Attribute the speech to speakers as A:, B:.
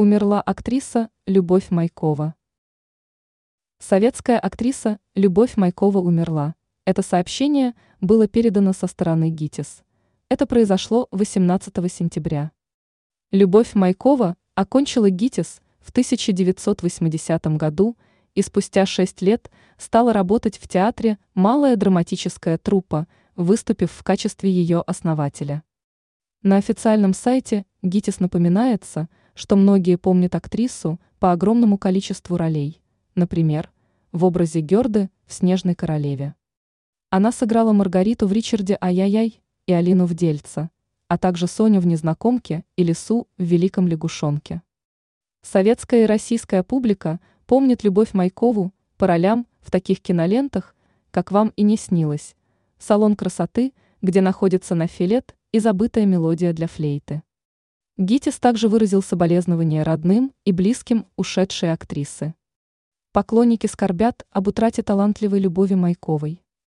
A: Умерла актриса Любовь Майкова. Советская актриса Любовь Майкова умерла. Это сообщение было передано со стороны ГИТИС. Это произошло 18 сентября. Любовь Майкова окончила ГИТИС в 1980 году и спустя шесть лет стала работать в театре «Малая драматическая труппа», выступив в качестве ее основателя. На официальном сайте ГИТИС напоминается, что многие помнят актрису по огромному количеству ролей, например, в образе Герды в «Снежной королеве». Она сыграла Маргариту в Ричарде «Ай-яй-яй» и Алину в «Дельце», а также Соню в «Незнакомке» и Лису в «Великом лягушонке». Советская и российская публика помнит Любовь Майкову по ролям в таких кинолентах, как «Вам и не снилось», «Салон красоты», где находится нафилет и забытая мелодия для флейты. Гитис также выразил соболезнования родным и близким ушедшей актрисы. Поклонники скорбят об утрате талантливой Любови Майковой.